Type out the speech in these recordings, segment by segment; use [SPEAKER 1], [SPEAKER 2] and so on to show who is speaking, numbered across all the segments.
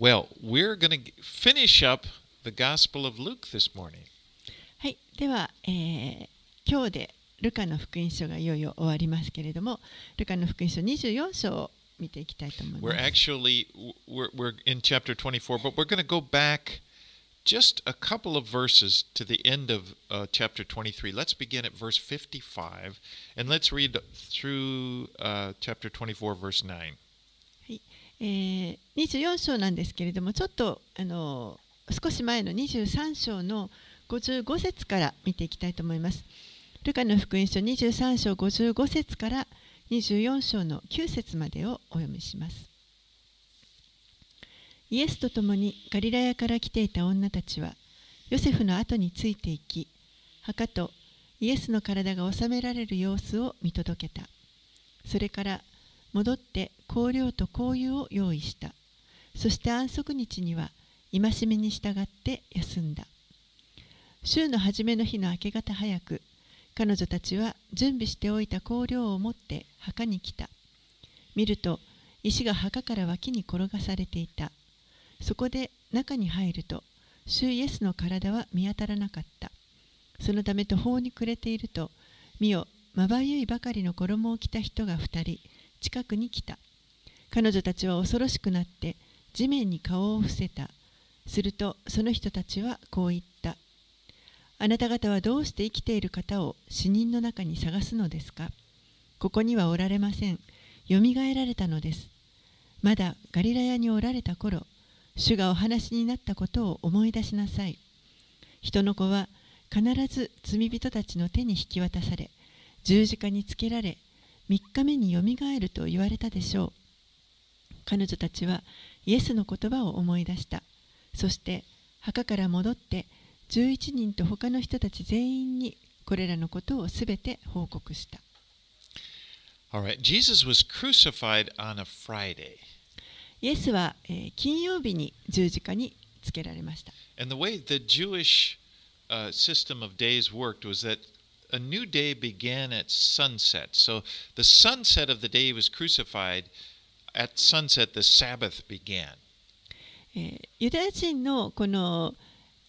[SPEAKER 1] Well, we're going to finish up the Gospel of Luke this morning.
[SPEAKER 2] はい、では、えー今日でルカの福音書がいよいよ終わりますけれども、ルカの福音書24章を見ていきたいと思いま
[SPEAKER 1] We're
[SPEAKER 2] す。
[SPEAKER 1] actually we're, we're in chapter 24, but we're going to go back just a couple of verses to the end of uh, chapter 23. Let's begin at verse 55 and let's read through uh, chapter 24 verse 9.
[SPEAKER 2] えー24章なんですけれども、ちょっとあの少し前の23章の55節から見ていきたいと思います。ルカの福音書23章55節から24章の9節までをお読みします。イエスと共にガリラヤから来ていた女たちは、ヨセフの後についていき、墓とイエスの体が収められる様子を見届けた。それから戻って香料と香油を用意した。そして安息日には戒めに従って休んだ。週の初めの日の明け方早く、彼女たちは準備しておいた香料を持って墓に来た。見ると、石が墓から脇に転がされていた。そこで中に入ると、主イエスの体は見当たらなかった。そのため途方に暮れていると、見よ、まばゆいばかりの衣を着た人が二人、近くに来た。彼女たちは恐ろしくなって、地面に顔を伏せた。すると、その人たちはこう言った。あなた方はどうして生きている方を死人の中に探すのですか？ここにはおられません。よみがえられたのです。まだガリラヤにおられた頃、主がお話になったことを思い出しなさい。人の子は必ず罪人たちの手に引き渡され、十字架につけられ、3日目によみがえると言われたでしょう。彼女たちはイエスの言葉を思い出した。そして墓から戻って11人と他の人たち全員にこれらのことをすべて報告した。
[SPEAKER 1] Right, Jesus was crucified on a Friday.
[SPEAKER 2] イエスは、えー金曜日に十字架につけられました。
[SPEAKER 1] And the way the Jewish uh, system of days worked was that a new day began at sunset. So the sunset of the day he was crucified, at sunset, the Sabbath began.
[SPEAKER 2] えーユダヤ人のこの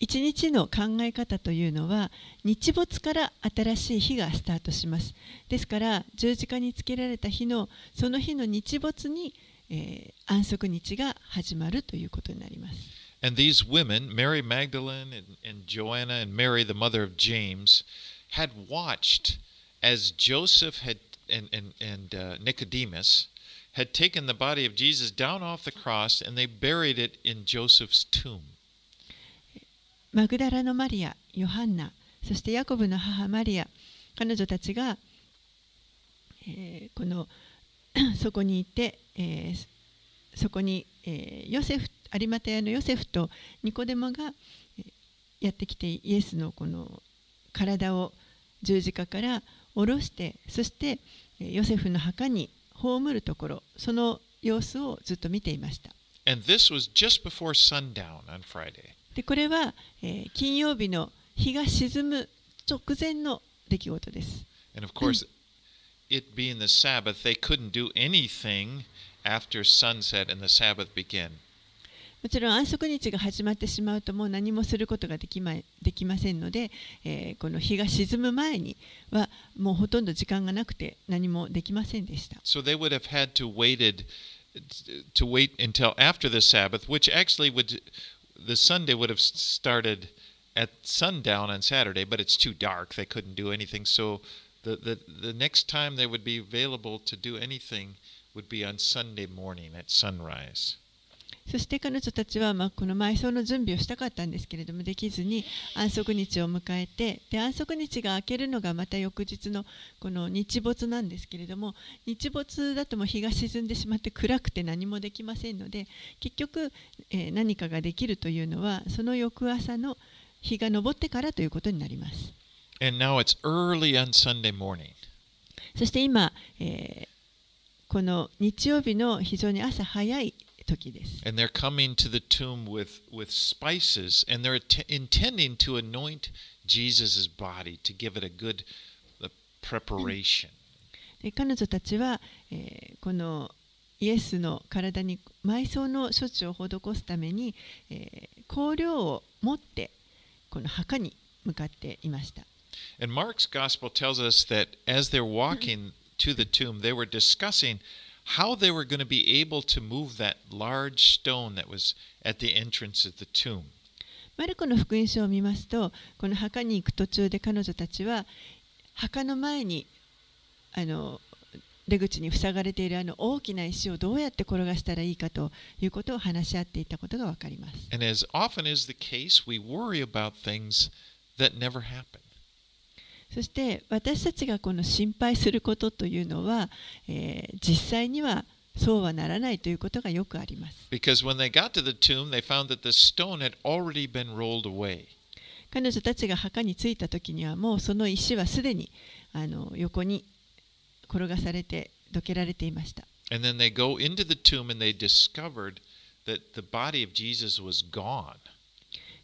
[SPEAKER 2] 一日の考え方というのは日没から新しい日がスタートしますですから十字架につけられた日のその日の日没に、えー安息日が始まるということになります
[SPEAKER 1] And these women, Mary Magdalene and, and Joanna and Mary, the mother of James, had watched as Joseph had and, and, and uh, Nicodemus had taken the body of Jesus down off the cross and they buried it in Joseph's tomb.
[SPEAKER 2] マグダラのマリア、ヨハンナ、そしてヤコブの母マリア、彼女たちが、えーこのそこにいて、えーそこに、えーヨセフ有馬屋のヨセフとニコデモがやってきてイエスのこの体を十字架から下ろしてそしてえーヨセフの墓に葬るところその様子をずっと見ていました。
[SPEAKER 1] And this was just before sundown on Friday.
[SPEAKER 2] でこれは、えー金曜日の日が沈む直前の出来事です。
[SPEAKER 1] And of course, it being the Sabbath, they couldn't do anything after sunset and the Sabbath began.
[SPEAKER 2] もちろん安息日が始まってしまうともう何もすることができまできませんので、えーこの日が沈む前にはもうほとんど時間がなくて何もできませんでした。
[SPEAKER 1] So they would have had to waited to wait until after the Sabbath, which actually would the Sunday would have started at sundown on Saturday, but it's too dark. They couldn't do anything. So the, the, the next time they would be available to do anything would be on Sunday morning at sunrise.
[SPEAKER 2] そして彼女たちは、まあ、この埋葬の準備をしたかったんですけれどもできずに安息日を迎えてで安息日が明けるのがまた翌日のこの日没なんですけれども日没だともう日が沈んでしまって暗くて何もできませんので結局、えー何かができるというのはその翌朝の日が昇ってからということになります。そして今、えーこの日曜日の非常に朝早い時です。
[SPEAKER 1] And they're coming to the tomb with, with spices, and they're intending to anoint Jesus' body to give it a good uh, preparation.
[SPEAKER 2] で彼女たちは、えーこのイエスの体に埋葬の処置を施すために、えー香料を持ってこの墓に向かっていました。
[SPEAKER 1] And Mark's gospel tells us that as they're walking to the tomb, they were discussing how they were going to be able to move that large stone that was at the entrance of the tomb.
[SPEAKER 2] マルコの福音書を見ますと、この墓に行く途中で彼女たちは墓の前にあの出口に塞がれているあの大きな石をどうやって転がしたらいいかということを話し合っていたことがわかります。
[SPEAKER 1] As as case,
[SPEAKER 2] そして私たちがこの心配することというのは、え、実際にはそうはならないということがよくあります。彼女たちが墓に着いた時にはもうその石はすでにあの横に転がされてどけられていました。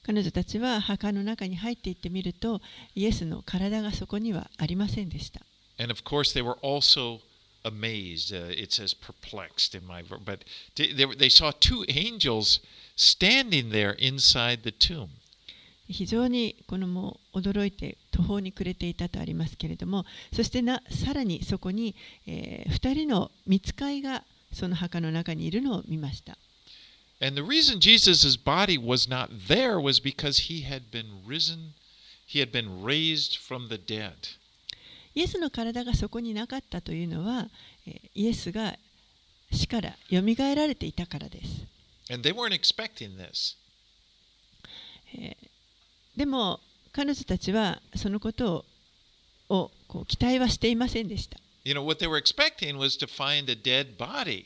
[SPEAKER 2] 彼女たちは墓の中に入っていってみるとイエスの体がそこにはありませんでした。
[SPEAKER 1] And of course, they were also amazed. Uh, it says perplexed in my verse, but they, they, they saw two angels standing there inside the tomb.
[SPEAKER 2] 非常にこのもう驚いて途方に暮れていたとありますけれどもそしてなさらにそこに、え2人の見つかいがその墓の中にいるのを見ました。
[SPEAKER 1] And the reason Jesus' body was not there was because he had been risen, he had been raised from the dead.
[SPEAKER 2] イエスの体がそこになかったというのは、えーイエスが死からよみがえられていたからです。
[SPEAKER 1] And they weren't expecting this.
[SPEAKER 2] えーでも彼女たちはそのことををこう期待はしていませんでした。
[SPEAKER 1] You know, what they were expecting was to find a dead body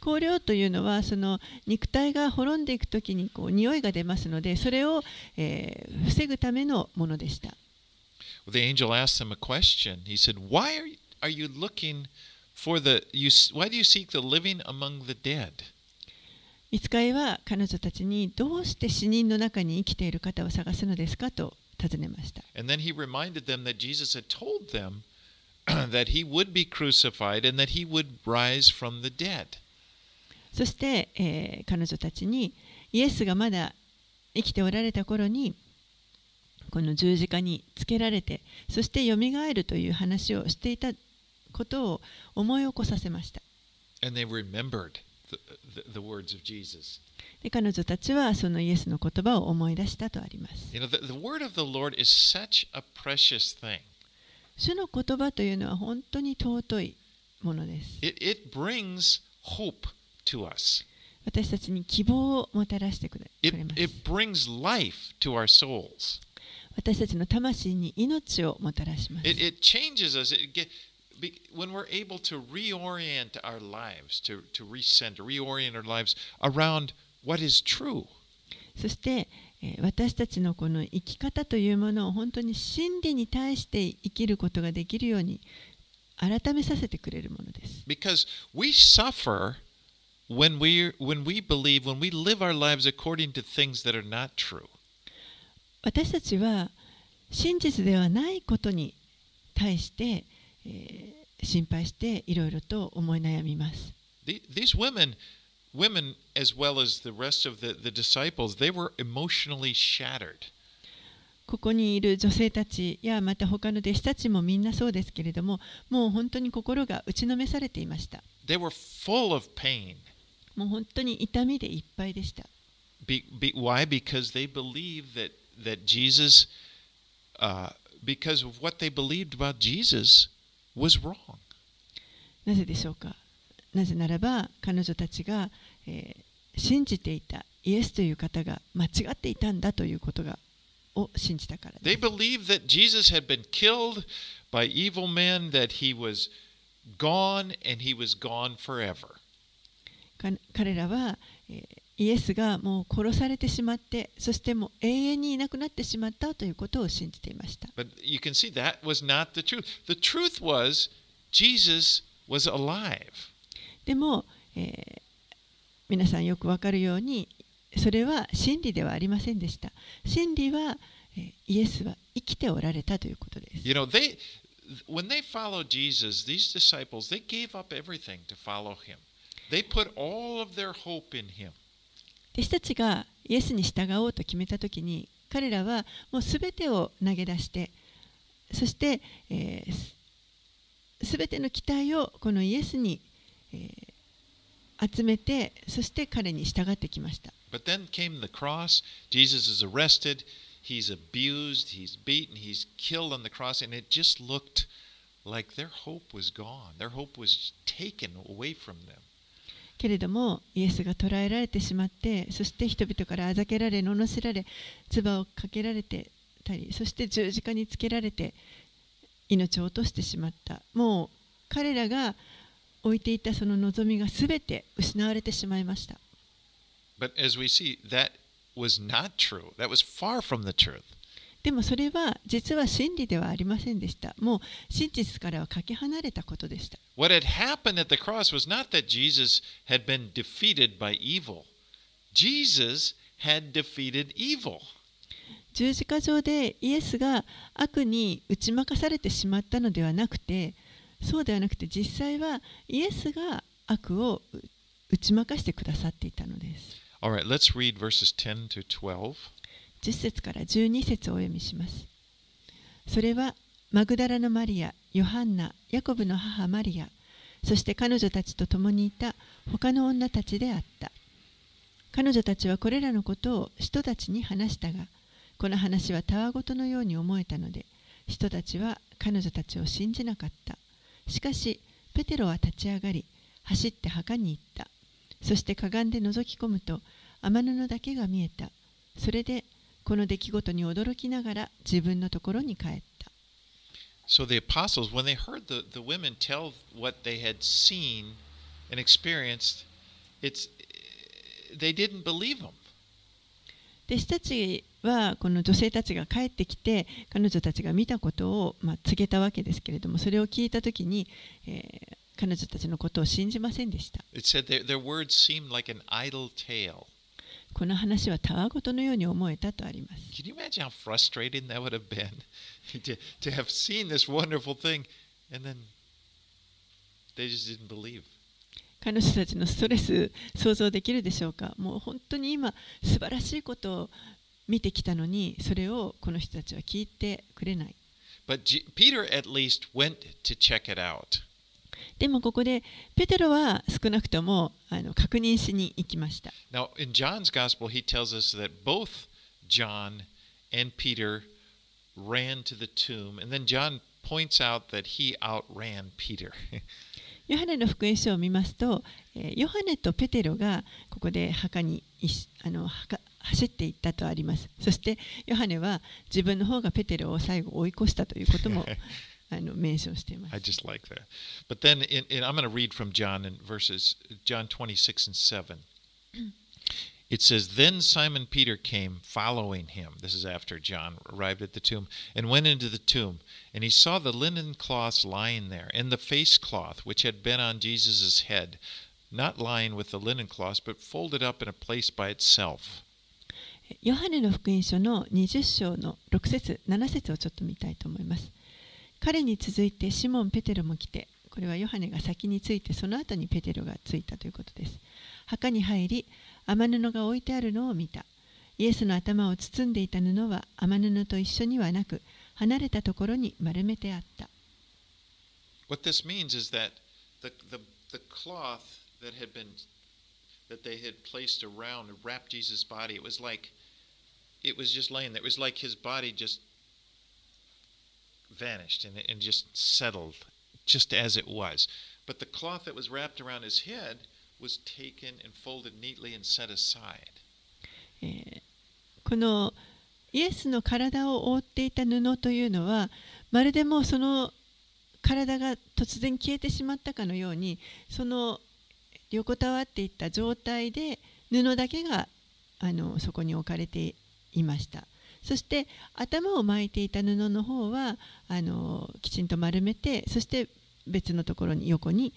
[SPEAKER 2] 香料というのはその肉体が滅んでいく時にこう匂いが出ますのでそれを、えー防ぐためのものでした
[SPEAKER 1] The angel asked them a question. He said, "Why are you, looking for the you why do you seek the living among the dead?"
[SPEAKER 2] 見つかいは彼女たちにどうして死人の中に生きている方を探すのですかと尋ねました
[SPEAKER 1] And then he reminded them that Jesus had told them that he would be crucified and that he would rise from the dead.
[SPEAKER 2] そして、えー彼女たちにイエスがまだ生きておられた頃にこの十字架につけられてそしてよみがえるという話をしていたことを思い起こさせました
[SPEAKER 1] And they remembered the, the, the words of Jesus.
[SPEAKER 2] で彼女たちはそのイエスの言葉を思い出したとあります
[SPEAKER 1] You know, the, the word of the Lord is such a precious thing.
[SPEAKER 2] 主の言葉というのは本当に尊いものです
[SPEAKER 1] It, it brings hope to us.
[SPEAKER 2] 私たちに希望をもたらしてくれく
[SPEAKER 1] It,
[SPEAKER 2] れます
[SPEAKER 1] it brings life to our souls.
[SPEAKER 2] 私たちの魂に命をもたらします
[SPEAKER 1] It, it changes us. It get, when we're able to reorient our lives, to, to recenter, reorient our lives around what is true.
[SPEAKER 2] そして、えー私たちのこの生き方というものを本当に真理に対して生きることができるように改めさせてくれるものです。
[SPEAKER 1] Because we suffer when we when we believe, when we live our lives according to things that are not true.
[SPEAKER 2] 私たちは真実ではないことに対して、えー心配していろいろと思い悩みます。
[SPEAKER 1] The- These women, women as well as the rest of the, the disciples, they were emotionally shattered.
[SPEAKER 2] ここにいる女性たちやまた他の弟子たちもみんなそうですけれどももう本当に心が打ちのめされていました。
[SPEAKER 1] They were full of pain.
[SPEAKER 2] もう本当に痛みでいっぱいでした。
[SPEAKER 1] Be, be, why? Because they believed that that Jesus, uh, because of what they believed about Jesus, was wrong.
[SPEAKER 2] なぜでしょうかなぜならば彼女たちが、えー信じていたイエスという方が間違っていたんだということがを信じたからで
[SPEAKER 1] They
[SPEAKER 2] す。
[SPEAKER 1] believed that Jesus had been killed by evil men, that he was gone and he was gone forever.
[SPEAKER 2] 彼らはイエスがもう殺されてしまって、そしてもう永遠にいなくなってしまったということを信じていました。でも、皆さんよくわかるように、それは真理ではありませんでした。真理は、えー、イエスは生きておられたということです。
[SPEAKER 1] They put all of their hope in him.
[SPEAKER 2] 弟子たちがイエスに従おうと決めた時に彼らはもう全てを投げ出してそして、えーす全ての期待をこのイエスに、えー集めてそして彼に従ってきました
[SPEAKER 1] But then came the cross. Jesus is arrested. He's abused. He's beaten. He's killed on the cross. And it just looked like their hope was gone. Their hope was taken away from them.
[SPEAKER 2] けれどもイエスが捕らえられてしまってそして人々からあざけられ罵られ唾をかけられてたりそして十字架につけられて命を落としてしまったもう彼らが置いていたその望みが全て失われてしまいました
[SPEAKER 1] But as we see, that was not true. That was far from the truth.
[SPEAKER 2] でもそれは実は真理ではありませんでしたもう真実からはかけ離れたことでした
[SPEAKER 1] What had happened at the cross was not that Jesus had been defeated by evil, Jesus had defeated evil.
[SPEAKER 2] 十字架上でイエスが悪に打ち負かされてしまったのではなくてそうではなくて実際はイエスが悪をう打ち負かしてくださっていたのです
[SPEAKER 1] All right, let's read verses 10 to 12.
[SPEAKER 2] 10節から12節をお読みします。それはマグダラのマリアヨハンナヤコブの母マリアそして彼女たちと共にいた他の女たちであった。彼女たちはこれらのことを人たちに話したがこの話はたわごとのように思えたので人たちは彼女たちを信じなかった。しかしペテロは立ち上がり走って墓に行った。そしてかがんで覗き込むと雨布だけが見えた。それでこの出来事に驚きながら自分のところに帰った
[SPEAKER 1] So the apostles, when they heard the, the women tell what they had seen and experienced, it's they didn't believe them.
[SPEAKER 2] 弟子たちはこの女性たちが帰ってきて彼女たちが見たことを、まあ、告げたわけですけれどもそれを聞いた時に、えー彼女たちのことを信じませんでした
[SPEAKER 1] It said their, their words seemed like an idle tale.
[SPEAKER 2] この話はたわごとのように思えたとあります
[SPEAKER 1] Can you imagine how frustrating that would have been to, to have seen this wonderful thing and then they just didn't believe?
[SPEAKER 2] 彼女たちのストレス想像できるでしょうかもう本当に今素晴らしいことを見てきたのにそれをこの人たちは聞いてくれない
[SPEAKER 1] But Peter at least went to check it out.
[SPEAKER 2] でもここでペテロは少なくともあの確認しに行きました
[SPEAKER 1] Now, in John's gospel, he tells us that both John and Peter ran to the tomb, and then John points out that he outran Peter.
[SPEAKER 2] ヨハネの福音書を見ますと、えーヨハネとペテロがここで墓にあの墓走っていったとあります。そしてヨハネは自分の方がペテロを最後追い越したということも あのメンションしています
[SPEAKER 1] I。just like that. But then, in, in, I'm going to read from John in verses John 26 and 7. It says, Then Simon Peter came following him. This is after John arrived at the tomb and went into the tomb. And he saw the linen cloths lying there, and the face cloth which had been on Jesus' head, not lying with the linen cloths, but folded up in a place by itself.
[SPEAKER 2] ヨハネの福音書の20章の6節7節をちょっと見たいと思います。 彼に続いてシモン・ペテロも来て、これはヨハネが先についてその後にペテロがついたということです。墓に入り、雨布が置いてあるのを見た。イエスの頭を包んでいた布は雨布と一緒にはなく、離れたところに丸めてあった。
[SPEAKER 1] What this means is that the, the, the cloth that had been that they had placed around wrapped Jesus' body, it was like it was just laying there. It was like his body just vanished and, and just settled just as it was. But the cloth that was wrapped around his head was taken and folded neatly and set aside.
[SPEAKER 2] このイエスの体を覆っていた布というのはまるでもうその体が突然消えてしまったかのようにその横たわっていった状態で布だけがあのそこに置かれていましたそして頭を巻いていた布の方はあのきちんと丸めてそして別のところに横に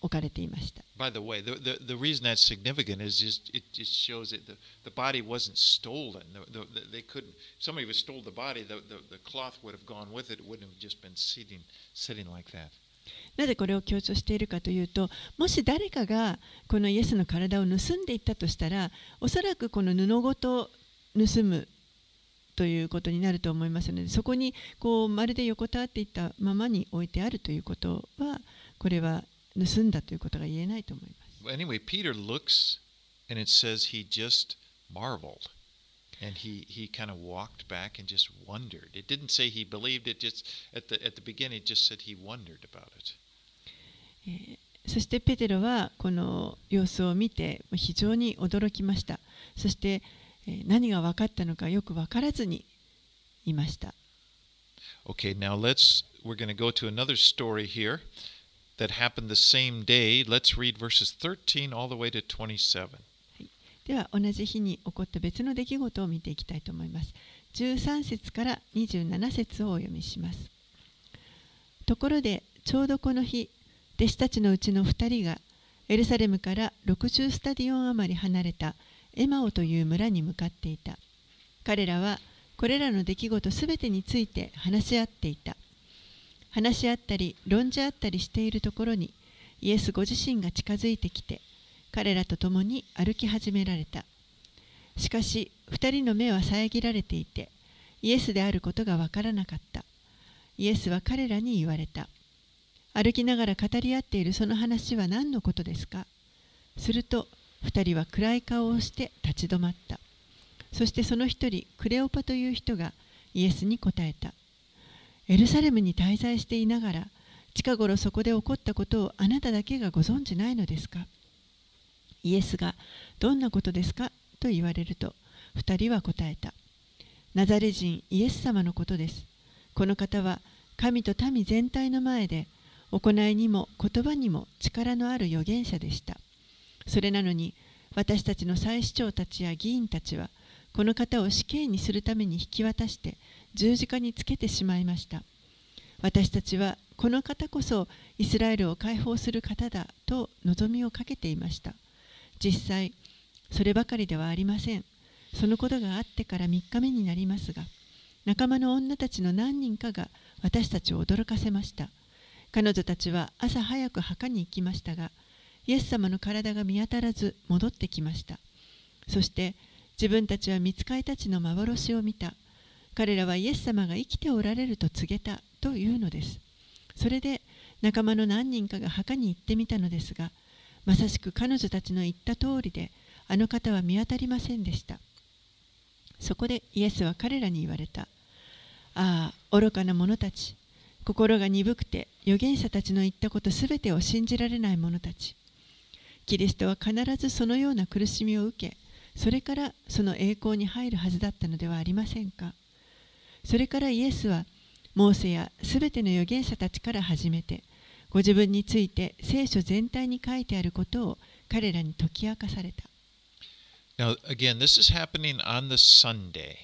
[SPEAKER 2] 置かれていました
[SPEAKER 1] By the way, the, the, the reason that's significant is just it just shows that the, the body wasn't stolen. The, the, they couldn't. Somebody was stole the body, the, the, the cloth would have gone with it. It wouldn't have just been sitting sitting like that.
[SPEAKER 2] なぜこれを強調しているかというともし誰かがこのイエスの体を盗んでいったとしたらおそらくこの布ごと盗むということになると思いますのでそこにこうまるで横たわっていったままに置いてあるということはこれは盗んだということが言えないと思います。
[SPEAKER 1] Anyway, Peter looks, and it says he just marveled, and he he kind of walked back and just wondered. It didn't say he believed it. Just at the at the beginning, it just said he wondered about it.
[SPEAKER 2] えーそしてペテロはこの様子を見て非常に驚きましたそしてえー何が分かったのかよく分からずにいました
[SPEAKER 1] Okay, now let's we're going to go to another story here that happened the same day. Let's read verses 13 all the way to 27.
[SPEAKER 2] では同じ日に起こった別の出来事を見ていきたいと思います13節から27節をお読みしますところでちょうどこの日弟子たちのうちの2人がエルサレムから60スタディオン余り離れたエマオという村に向かっていた。彼らはこれらの出来事すべてについて話し合っていた。話し合ったり論じ合ったりしているところにイエスご自身が近づいてきて彼らと共に歩き始められた。しかし2人の目は遮られていてイエスであることがわからなかった。イエスは彼らに言われた。歩きながら語り合っているその話は何のことですか？すると2人は暗い顔をして立ち止まった。そしてその一人クレオパという人がイエスに答えた。エルサレムに滞在していながら近頃そこで起こったことをあなただけがご存じないのですか？イエスがどんなことですか？と言われると2人は答えた。ナザレ人イエス様のことです。この方は神と民全体の前で行いにも言葉にも力のある預言者でした。それなのに私たちの祭司長たちや議員たちはこの方を死刑にするために引き渡して十字架につけてしまいました。私たちはこの方こそイスラエルを解放する方だと望みをかけていました。実際そればかりではありません。そのことがあってから3日目になりますが仲間の女たちの何人かが私たちを驚かせました。彼女たちは朝早く墓に行きましたがイエス様の体が見当たらず戻ってきました。そして自分たちは見つかいたちの幻を見た。彼らはイエス様が生きておられると告げたというのです。それで仲間の何人かが墓に行ってみたのですがまさしく彼女たちの言った通りであの方は見当たりませんでした。そこでイエスは彼らに言われた。ああ愚かな者たち。心が鈍くて預言者たちの言ったことすべてを信じられない者たち。キリストは必ずそのような苦しみを受けそれからその栄光に入るはずだったのではありませんか？それからイエスはモーセやすべての預言者たちから始めてご自分について聖書全体に書いてあることを彼らに解き明かされた
[SPEAKER 1] Now, again, this is happening on the Sunday.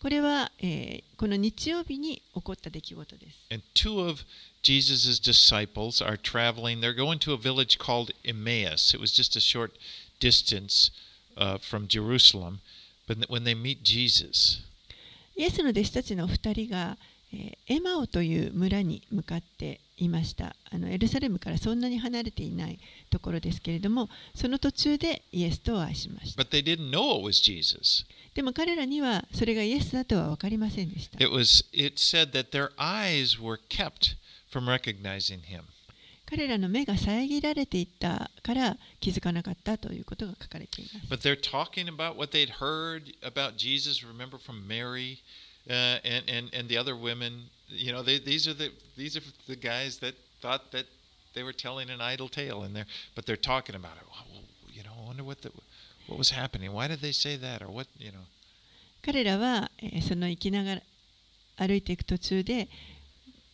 [SPEAKER 2] これは、えーこの日曜日に起こった出来事です
[SPEAKER 1] And two of Jesus' disciples are traveling. They're going to a village called Emmaus. It was just a short distance uh, from Jerusalem. But when they meet Jesus,
[SPEAKER 2] イエスの弟子たちの2人が、えーエマオという村に向かっていましたあのエルサレムからそんなに離れていないところですけれどもその途中でイエスとお会いしました
[SPEAKER 1] but they didn't know it was Jesus.
[SPEAKER 2] でも彼らにはそれがイエスだとは分かりませんでした
[SPEAKER 1] It was it said that their eyes were kept from recognizing him.
[SPEAKER 2] 彼らの目が遮られていったから気づかなかったということが書かれています
[SPEAKER 1] But they're talking about what they'd heard about Jesus. Remember from Mary uh, and, and and the other women. You know, they, these are the these are the guys that thought that they were telling an idle tale, and they're but they're talking about it. Well, you know, I wonder what the what was happening. Why did they say that, or what? You know.
[SPEAKER 2] 彼らは、えーその行きながら歩いていく途中で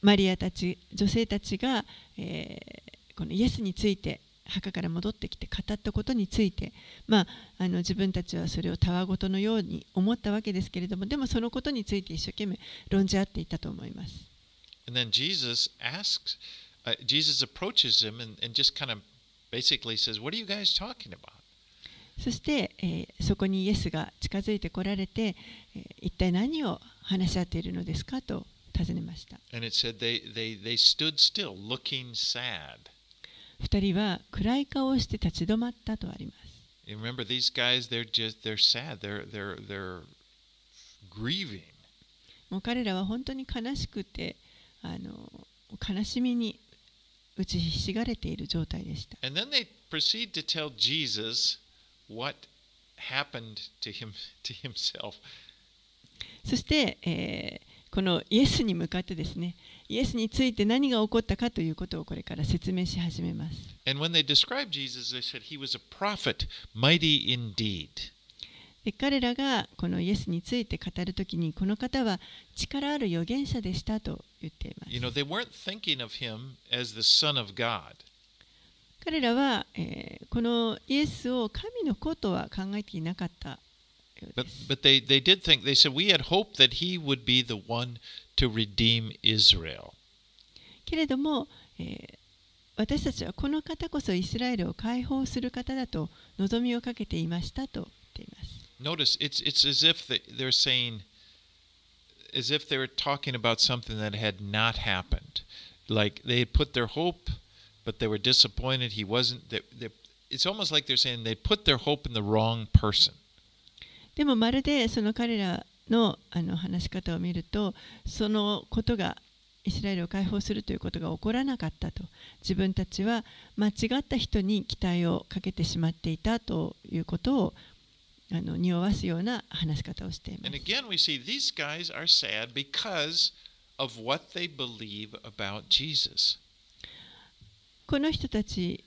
[SPEAKER 2] マリアたち女性たちが、えーこのイエスについて 墓から戻ってきて語ったことについて、まあ、あの自分たちはそれをたわごとのように思ったわけですけれどもでもそのことについて一生懸命論じ合っていたと思います。
[SPEAKER 1] And then Jesus asks, uh, Jesus approaches him and, and just kind of basically says, What are you guys talking about?
[SPEAKER 2] そして、えー、そこにイエスが近づいてこられて、えー、一体何を話し合っているのですかと尋ねました。
[SPEAKER 1] And it said they, they, they stood still, looking sad.
[SPEAKER 2] 二人は暗い顔をして立ち止まったとあります。
[SPEAKER 1] Remember, these guys, they're just, they're sad. They're, they're, they're grieving.
[SPEAKER 2] もう彼らは本当に悲しくて、あの悲しみに打ちひしがれている状態でした。
[SPEAKER 1] And then they proceed to tell Jesus what happened to him to himself.
[SPEAKER 2] そして、えーこのイエスに向かってですね、イエスについて何が起こったかということをこれから説明し始めます。
[SPEAKER 1] Jesus, prophet,
[SPEAKER 2] で彼らがこのイエスについて語るときに、この方は力ある預言者でしたと言っています。
[SPEAKER 1] You know, they
[SPEAKER 2] 彼らは、えー、このイエスを神の子とは考えていなかった
[SPEAKER 1] ようです。But, but they, they to redeem Israel.
[SPEAKER 2] けれども、えー、私たちはこの方こそイスラエルを解放する方だと望みをかけていましたと言っています。
[SPEAKER 1] Notice, it's, it's as if they're saying, as if they were talking about something that had not happened. Like they had put their hope, but they were disappointed he wasn't. They, they, it's almost like they're saying they put their hope in the wrong person.
[SPEAKER 2] でもまるでその彼らのあの話し方を見るとそのことがイスラエルを解放するということが起こらなかったと自分たちは間違った人に期待をかけてしまっていたということをあの匂わすような話し方をしています。
[SPEAKER 1] Again see.
[SPEAKER 2] この人たち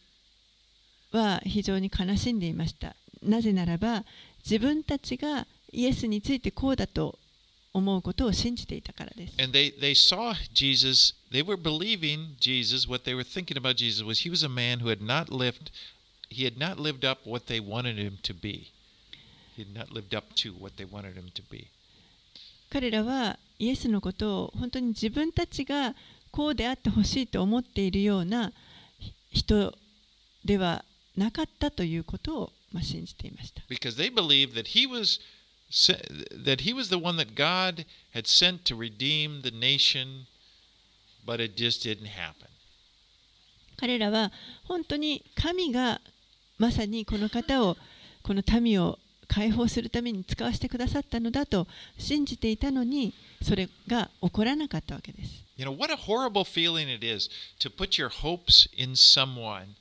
[SPEAKER 2] は非常に悲しんでいました。なぜならば自分たちがイエスについてこうだと思うことを信じていたからです。
[SPEAKER 1] And they, they saw Jesus, they were believing Jesus, what they were thinking about Jesus was he was a man who had not lived, he had not lived up what they wanted him to be. He had not lived up to what they wanted him to be.
[SPEAKER 2] 彼らはイエスのことを本当に自分たちがこうであってほしいと思っているような人ではなかったということをまあ、信じていました。
[SPEAKER 1] Because they believed that he was that he was the one that God had sent to redeem the nation, but it just didn't happen.
[SPEAKER 2] 彼らは本当に神がまさにこの方をこの民を解放するために使わせてくださったのだと信じていたのにそれが起こらなかったわけです。
[SPEAKER 1] You know, what a horrible feeling it is to put your hopes in someone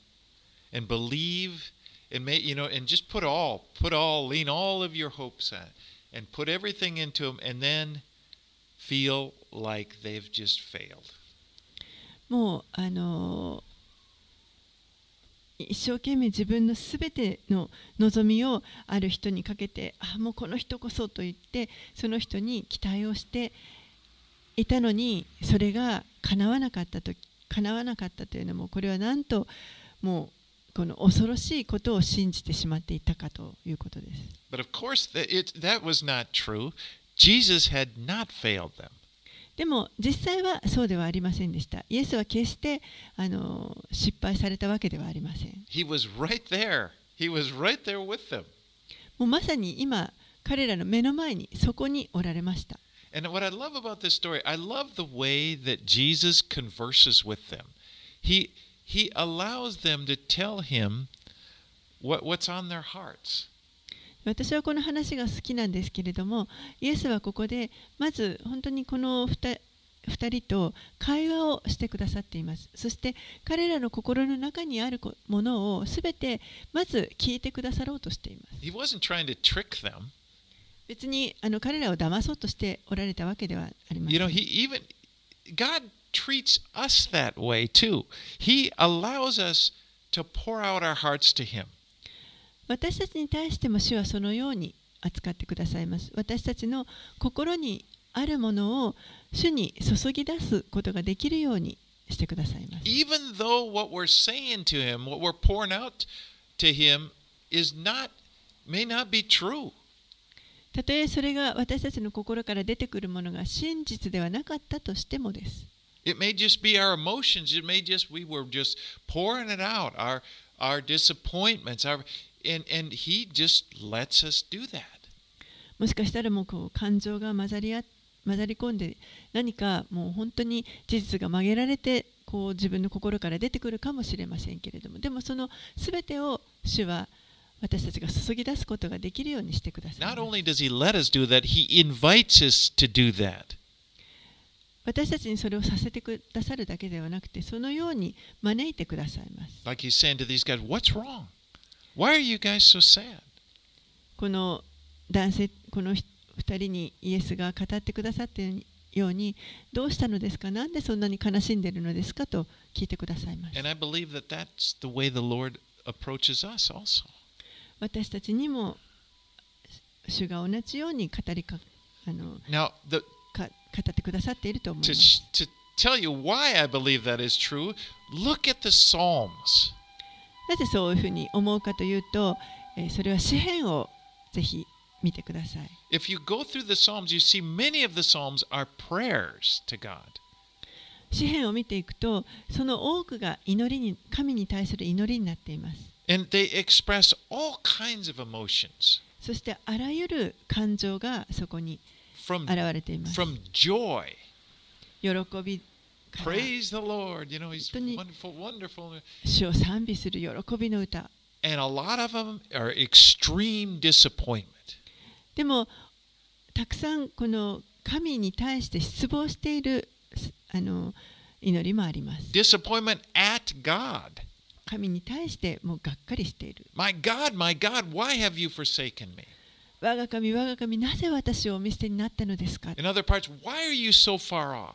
[SPEAKER 1] and believe and may you know and just put all put all lean all of your hopes on and put everything into them and then feel like they've just failed
[SPEAKER 2] もうあの一生懸命自分のすべての望みをある人にかけてあもうこの人こそと言ってその人に期待をしていたのにそれが叶わなかったと叶わなかったというのもこれはなんともうこの恐ろしいことを信じてしまっていたかということです。でも実際はそうではありませんでした。イエスは決して失敗されたわけではありません。もうまさに今、彼らの目の前にそこにおられました。
[SPEAKER 1] He allows them to tell him what, what's on their hearts.
[SPEAKER 2] 私はこの話が好きなんですけれども、イエスはここでまず本当にこの 2, 2人と会話をしてくださっています。そして彼らの心の中にあるものをすべてまず聞いてくださろうとしています。
[SPEAKER 1] He wasn't trying to trick them.
[SPEAKER 2] 別にあの彼らを騙そうとしておられたわけではありません。
[SPEAKER 1] You know, he even God treats us that way too. He allows us to pour out our hearts to Him.
[SPEAKER 2] 私たちに対しても主はそのように扱ってくださいます。私たちの心にあるものを主に注ぎ出すことができるようにしてくださいます。
[SPEAKER 1] Even though what we're saying to him, what we're pouring out to him, is not, may not be true.
[SPEAKER 2] たとえそれが私たちの心から出てくるものが真実ではなかったとしてもです。
[SPEAKER 1] It may just be our emotions. It may just we were just pouring it out, our our disappointments, our and and he just lets us do that.
[SPEAKER 2] もしかしたらもうこう感情が混ざりあ混ざり込んで何かもう本当に事実が曲げられてこう自分の心から出てくるかもしれませんけれどもでもその全てを主は私たちが注ぎ出すことができるようにしてください
[SPEAKER 1] Not only does he let us do that, he invites us to do that.
[SPEAKER 2] 私たちにそれをさせてくださるだけではなくてそのように招いてくださいます。
[SPEAKER 1] Like he's saying to these guys, "What's wrong? Why are you guys so sad?"
[SPEAKER 2] この男性この2人にイエスが語ってくださったようにどうしたのですか？なんでそんなに悲しんでいるのですか？と聞いてくださいます
[SPEAKER 1] And I believe that that's the way the Lord approaches us also.
[SPEAKER 2] 私たちにも主が同じように語りかあの
[SPEAKER 1] Now, the
[SPEAKER 2] か語ってくださっていると思い
[SPEAKER 1] to
[SPEAKER 2] ます
[SPEAKER 1] sh- to tell you why I believe that is true, look at the Psalms.
[SPEAKER 2] なぜそういうふうに思うかというと、えーそれは詩篇をぜひ見てください
[SPEAKER 1] If you go through the Psalms, you see many of the Psalms are prayers to God.
[SPEAKER 2] 詩篇を見ていくとその多くが祈りに神に対する祈りになっています
[SPEAKER 1] And they express all kinds of emotions
[SPEAKER 2] そしてあらゆる感情がそこに
[SPEAKER 1] from,
[SPEAKER 2] 現れています
[SPEAKER 1] from joy.
[SPEAKER 2] 喜び
[SPEAKER 1] Praise the Lord. You know, He's wonderful, wonderful.
[SPEAKER 2] 主を賛美する喜びの歌
[SPEAKER 1] And a lot of them are extreme disappointment.
[SPEAKER 2] でもたくさんこの神に対して失望しているあの祈りもあります
[SPEAKER 1] Disappointment at God.
[SPEAKER 2] 神に対してもうがっかりしている
[SPEAKER 1] My God, my God, why have you forsaken me?
[SPEAKER 2] 我が神我が神なぜ私をお見捨てになったのですか
[SPEAKER 1] In other parts, why are you so far off?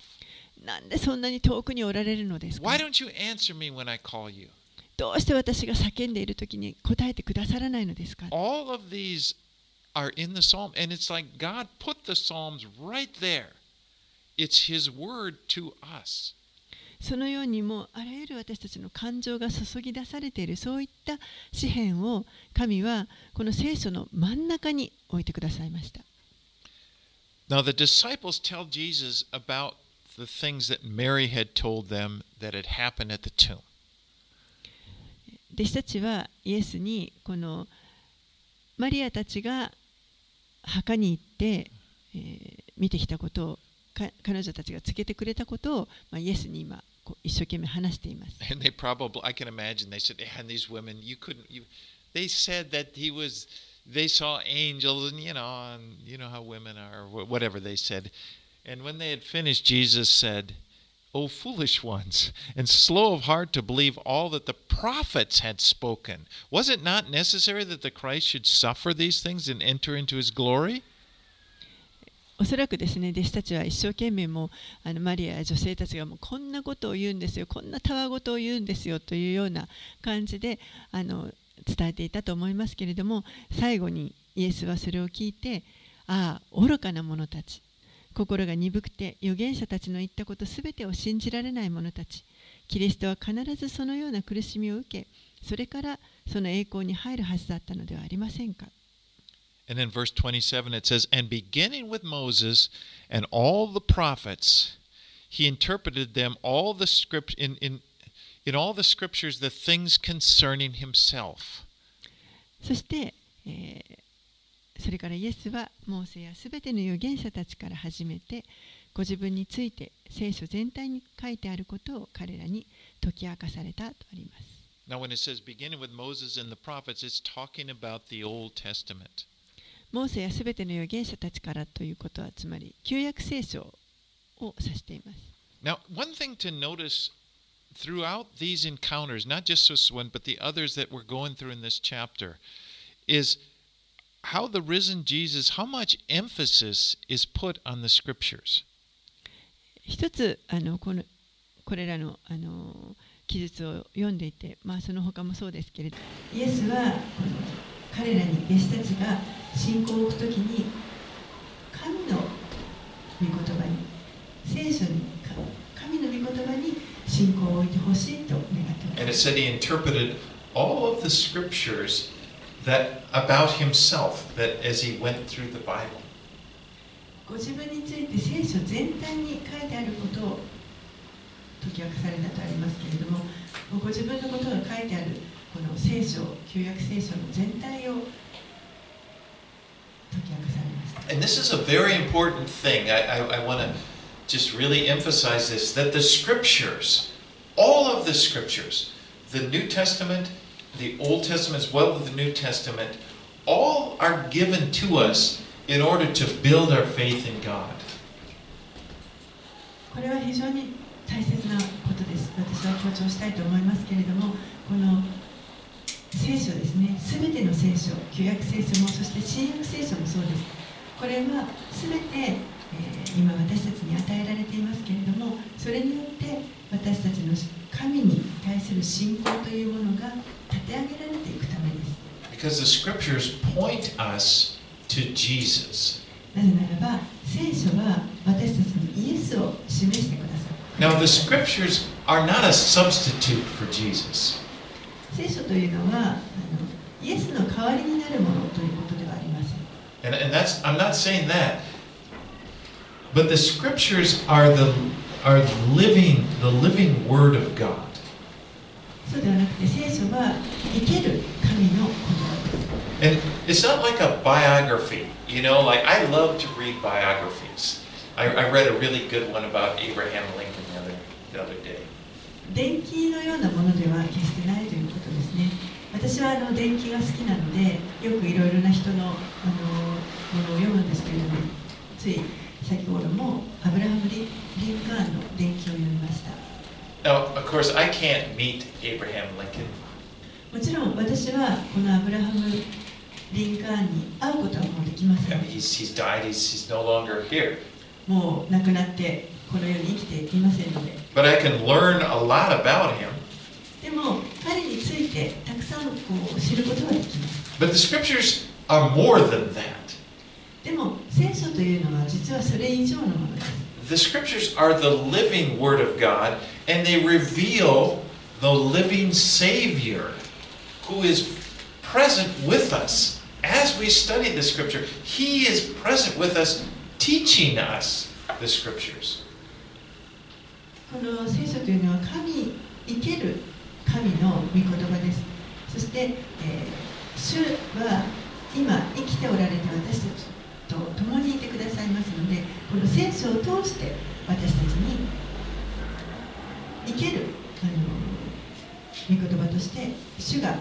[SPEAKER 2] なんでそんなに遠くにおられるのですか
[SPEAKER 1] Why don't you answer me when I call you?
[SPEAKER 2] どうして私が叫んでいる時に答えてくださらないのですか
[SPEAKER 1] All of these are in the psalm, and it's like God put the psalms right there. It's His word to us.
[SPEAKER 2] そのようにもうあらゆる私たちの感情が注ぎ出されているそういった詩篇を神はこの聖書の真ん中に置いてくださいました
[SPEAKER 1] Now, the disciples tell Jesus about the things that Mary had told them that had happened at the tomb.
[SPEAKER 2] 弟子たちはイエスにこのマリアたちが墓に行って、えー見てきたことをか彼女たちが告げてくれたことを、まあ、イエスに今一生懸命話しています。
[SPEAKER 1] And they probably, I can imagine, they said, and these women, you couldn't, you, they said that he was, they saw angels, and you know, and you know how women are, wh- whatever they said. And when they had finished, Jesus said, O foolish ones, and slow of heart to believe all that the prophets had spoken. Was it not necessary that the Christ should suffer these things and enter into his glory?
[SPEAKER 2] おそらくですね弟子たちは一生懸命もあのマリアや女性たちがもうこんなことを言うんですよこんなたわごとを言うんですよというような感じであの伝えていたと思いますけれども最後にイエスはそれを聞いてああ愚かな者たち心が鈍くて預言者たちの言ったことすべてを信じられない者たちキリストは必ずそのような苦しみを受けそれからその栄光に入るはずだったのではありませんか。
[SPEAKER 1] And in verse 27 it says, And beginning with Moses and all the prophets, he interpreted them all the script in, in in all the scriptures the things concerning himself.
[SPEAKER 2] そして、えーそれからイエスはモーセやすべての預言者たちから始めてご自分について聖書全体に書いてあることを彼らに解き明かされたとあります。
[SPEAKER 1] Now when it says beginning with Moses and the prophets, it's talking about the Old Testament.
[SPEAKER 2] モーセやすべての預言者たちからということはつまり旧約聖書を指しています。
[SPEAKER 1] Now, one thing to notice throughout these encounters, not just this one, but the others that we're going through in this chapter, is how the risen Jesus, how much emphasis is put on the scriptures.
[SPEAKER 2] 一つあのこのこれらのあの記述を読んでいて、まあ、その他もそうですけれどイエスはこの彼らに弟子たちが信仰を置くときに神の御言葉に聖書にか神の御言葉に信仰を置いてほしいと願ってま
[SPEAKER 1] it
[SPEAKER 2] す
[SPEAKER 1] said he interpreted all of the scriptures that about himself that as he went through the Bible.
[SPEAKER 2] ご自分について聖書全体に書いてあることを解き明かされたとありますけれどもご自分のことが書いてあるこの聖書旧約聖書の全体を解き明かされました
[SPEAKER 1] And this is a very important thing. I, I, I want to just really emphasize this that the scriptures, all of the scriptures, the New Testament, the Old Testament as well as the New Testament, all are given to us in order to build our faith in God.
[SPEAKER 2] これは非常に大切なことです私は強調したいと思いますけれどもこの 聖書ですね全ての聖書旧約聖書もそして新約聖書もそうですこれは全て、えー今私たちに与えられていますけれどもそれによって私たちの神に対する信仰というものが立て上げられていくためです
[SPEAKER 1] Because the scriptures point us to Jesus.
[SPEAKER 2] なぜならば聖書は私たちにイエスを示してくださる
[SPEAKER 1] Now, the scriptures are not a substitute for Jesus.
[SPEAKER 2] 聖書というのはあのイエスの代わりになるものということではありません
[SPEAKER 1] And, and that's I'm not saying that. But the scriptures are the are living the living word of God.
[SPEAKER 2] そうではなくて聖書は生ける神の言葉です
[SPEAKER 1] And it's not like a biography, you know, like I love to read biographies. I, I read a really good one about Abraham Lincoln the other the other day.
[SPEAKER 2] 電気のようなものでは決してないということですね 私はあの電気が好きなのでよくいろいろな人のあのものを読むんですけれどもつい先ほどもアブラハム・リリンカーンの電気を読みました
[SPEAKER 1] Now, of course, I can't meet Abraham Lincoln,
[SPEAKER 2] もちろん私はこのアブラハム・リンカーンに会うことはもうできませ
[SPEAKER 1] I
[SPEAKER 2] ん
[SPEAKER 1] mean, he's he's died. He's he's no longer here.
[SPEAKER 2] もう亡くなってこの世に生きていませんので
[SPEAKER 1] But I can learn a lot about him.
[SPEAKER 2] でも彼について たくさんこう知ることができます
[SPEAKER 1] But the scriptures are more than that.
[SPEAKER 2] でも聖書というのは実はそれ以上のものです
[SPEAKER 1] The scriptures are the living word of God, and they reveal the living Savior who is present with us as we study the scripture. He is present with us, teaching us the scriptures.
[SPEAKER 2] この聖書というのは神生ける神の御言葉です そして、えー主は今生きておられて私たちと共にいてくださいますのでこの聖書を通して私たちに生けるあの御言葉として主が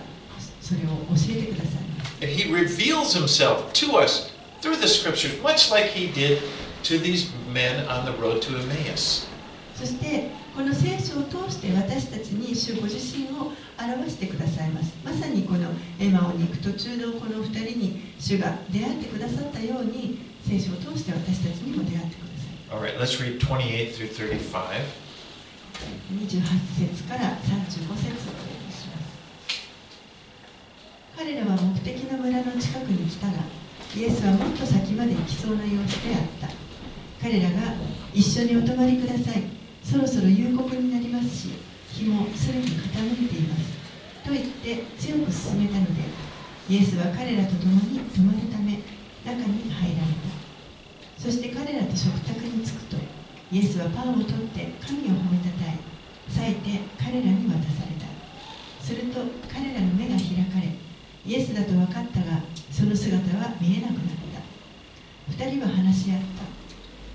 [SPEAKER 2] それを教えてくださいます
[SPEAKER 1] he reveals himself to us through the scriptures, much like he did to these men on the road to Emmaus.
[SPEAKER 2] そしてこの聖書を通して私たちに主ご自身を表してくださいます。まさにこのエマオに行く途中のこの2人に主が出会ってくださったように聖書を通して私たちにも出会ってください。
[SPEAKER 1] All right, let's read 28 through 35.
[SPEAKER 2] 28節から35節をお読みします。彼らは目的の村の近くに来たがイエスはもっと先まで行きそうな様子であった。彼らが一緒にお泊まりくださいそろそろ夕刻になりますし日もすでに傾いています。と言って強く勧めたのでイエスは彼らと共に泊まるため中に入られた。そして彼らと食卓に着くとイエスはパンを取って神を褒めたたえ裂いて彼らに渡された。すると彼らの目が開かれイエスだと分かったがその姿は見えなくなった。二人は話し合った。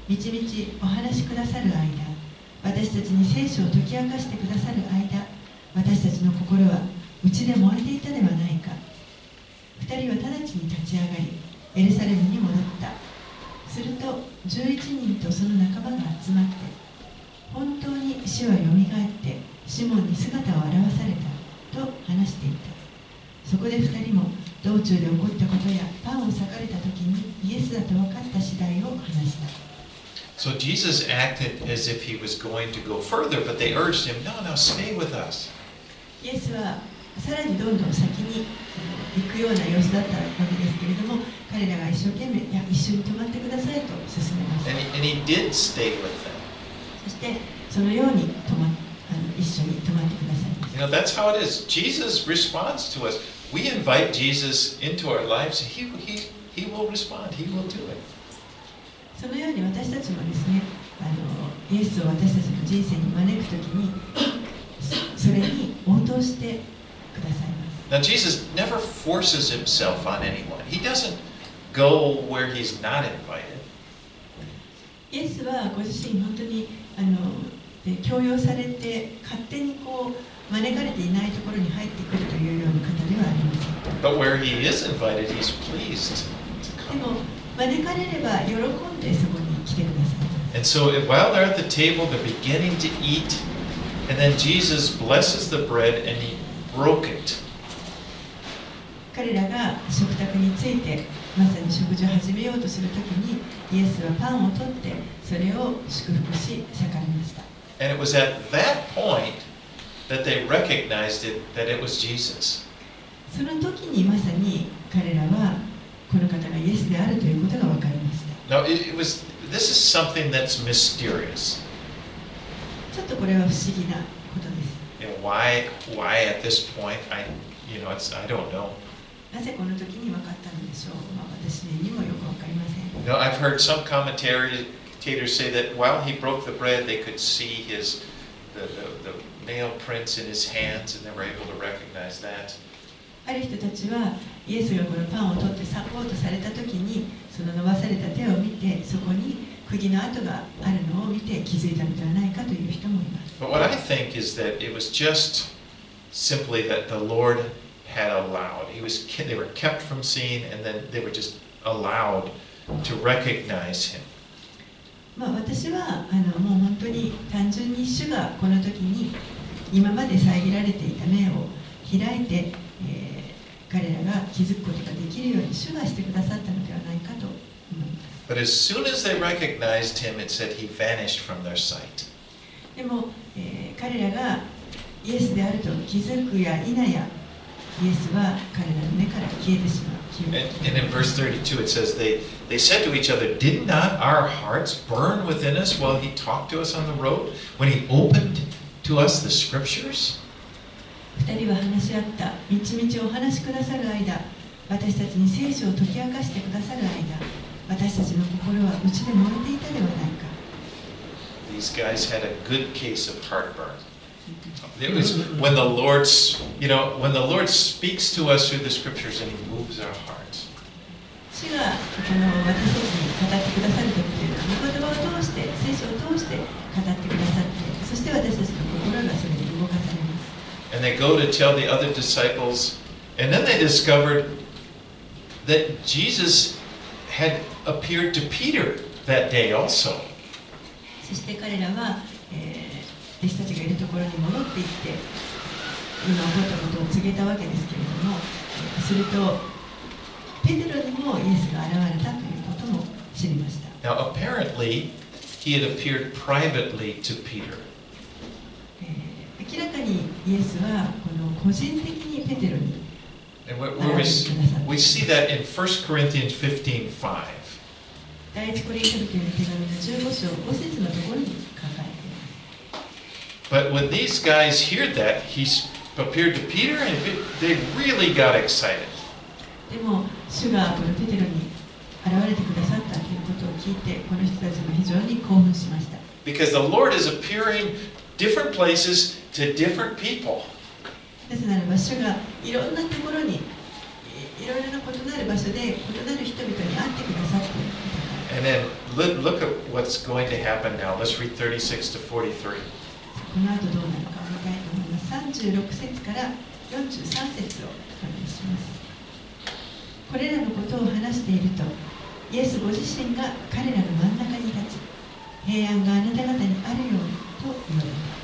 [SPEAKER 2] みちみちお話しくださる間私たちに聖書を解き明かしてくださる間私たちの心は内で燃えていたではないか。二人は直ちに立ち上がりエルサレムに戻った。すると11人とその仲間が集まって本当に死はよみがえってシモンに姿を現されたと話していた。そこで2人も道中で起こったことやパンを裂かれた時にイエスだと分かった次第を話した。
[SPEAKER 1] So Jesus acted as if he was going to go further, but they urged him, No, no, stay with us.
[SPEAKER 2] イエスはさらにどんどん先にあの行くような様子だったわけですけれども彼らが一生懸命いや一緒に泊まってくださいと勧めました
[SPEAKER 1] And he, and he did stay with them.
[SPEAKER 2] そしてそのように泊まあの一
[SPEAKER 1] You know, that's how it is. Jesus responds to us. We invite Jesus into our lives, he, he, he will respond, He will do it.
[SPEAKER 2] そのように私たちもですねあのイエスを私たちの人生に招くときにそそれに応答してくださいます
[SPEAKER 1] Now, Jesus never forces himself on anyone, He doesn't go where He's not invited.
[SPEAKER 2] イエスはご自身本当にあので強要されて勝手にこう招かれていないところに入ってくるというような方ではありません
[SPEAKER 1] But where He is invited, He's pleased to
[SPEAKER 2] で
[SPEAKER 1] come.
[SPEAKER 2] も招かれれば喜んでそこに来てください
[SPEAKER 1] And so while they're at the table, they're beginning to eat. And then Jesus blesses the bread and He broke it.
[SPEAKER 2] 彼らが食卓についてまさに食事を始めようとするときにイエスはパンを取ってそれを祝福し盛りました
[SPEAKER 1] And it was at that point that they recognized it that it was Jesus.
[SPEAKER 2] その時にまさに彼らはこの方がイエスであるということが分かりました
[SPEAKER 1] Now it, it was this is something that's mysterious.
[SPEAKER 2] ちょっとこれは不思議なことです
[SPEAKER 1] You know, why why at this point I you know it's I don't know.
[SPEAKER 2] なぜこの時に分かったのでしょう、まあ、私にもよく分かりません
[SPEAKER 1] You know, I've heard some commentators say that while he broke the bread, they could see his the, the, the nail prints in his hands, and they were able to recognize that.
[SPEAKER 2] ある人たちはイエスがこのパンを取って裂こうとされた時にその伸ばされた手を見てそこに釘の跡があるのを見て気づいたのではないかという人もいます
[SPEAKER 1] But what I think is that it was just simply that the Lord had allowed. He was they were kept from seeing, and then they were just allowed to recognize him.
[SPEAKER 2] まあ、私はあのもう本当に単純に主がこの時に今まで遮られていた目を開いて、えー彼らが気づくことができるように主がしてくださったのではないかと思います
[SPEAKER 1] But as soon as they recognized him, it said he vanished from their sight.
[SPEAKER 2] でも、えー彼らがイエスであると気づくや否やイエスは彼らの目から消えてしまう消
[SPEAKER 1] And,
[SPEAKER 2] え
[SPEAKER 1] and in verse 32, it says, they, they said to each other, Did not our hearts burn within us while he talked to us on the road, when he opened to us the scriptures?
[SPEAKER 2] 二人は話し合ったみちみちお話しくださる間私たちに聖書を解き明かしてくださる間私たちの心はうちで燃えていたではないか
[SPEAKER 1] These guys had a good case of heartburn. It was when the Lord, you know, when the Lord speaks to us through the scriptures and he moves our hearts.
[SPEAKER 2] 主がこの私たちに語ってくださる時というのは御言葉を通して聖書を通して語ってくださってそして私たちの心がそれ
[SPEAKER 1] And they go to tell the other disciples, and then they discovered that Jesus had appeared to Peter that day also.
[SPEAKER 2] そして彼らは、えー弟子たちがいるところに戻っていって今起こったことを告げたわけですけれどもえーするとペテロにもイエスが現れたということも知りました
[SPEAKER 1] Now, apparently, he had appeared privately to Peter.
[SPEAKER 2] えー明らかにイエスはこの個人的にペテロに
[SPEAKER 1] And we, we, we see that in 1 Corinthians 15 5.
[SPEAKER 2] 第一コリント人への手紙の15章5節のところに書かれています
[SPEAKER 1] But when these guys heard that, he s- appeared to Peter, and they really got excited.
[SPEAKER 2] でも主がこのペテロに現れてくださったということを聞いてこの人たちも非常に興奮しました
[SPEAKER 1] Because the Lord is appearing different places to different people.
[SPEAKER 2] なぜならば主がいろんなところにいいろいろな異なる場所で異なる人々に会ってくださって
[SPEAKER 1] And then look, at what's going to happen now. Let's read 36 to 43.
[SPEAKER 2] この後どうなるかを見たいと思います36節から43節をしますこれらのことを話しているとイエスご自身が彼らの真ん中に立ち平安があなた方にあるようにと言われた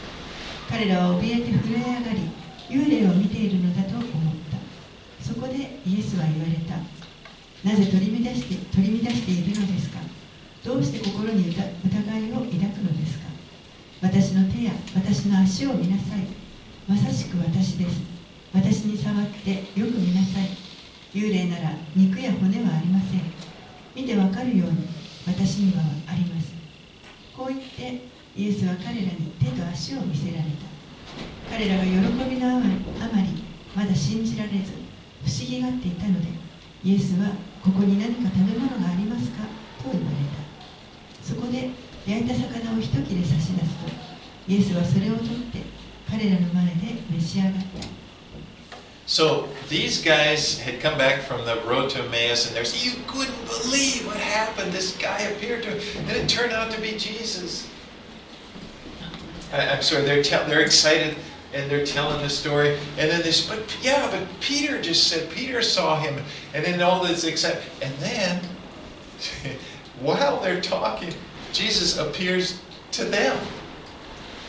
[SPEAKER 2] 彼らは怯えて震え上がり幽霊を見ているのだと思った。そこでイエスは言われた。なぜ取り乱して取り乱しているのですか？どうして心に疑いを抱くのですか？私の手や私の足を見なさい。まさしく私です。私に触ってよく見なさい。幽霊なら肉や骨はありません。見てわかるように私にはあります。こう言ってイエスは彼らに手と足を見せられた彼らが喜びのあまりまだ信じられず不思議がっていたのでイエスはここに何か食べ物がありますかと言われたそこで焼いた魚を一切れ差し出すとイエスはそれを取って彼らの前で召し上がった
[SPEAKER 1] So these guys had come back from the road to Emmaus and they're saying, You couldn't believe what happened. This guy appeared to and it turned out to be Jesus. I, I'm sorry, they're, tell, they're excited and they're telling the story. And then this, but yeah, but Peter just said, Peter saw him. And then all this excitement. And then, while they're talking, Jesus appears to them.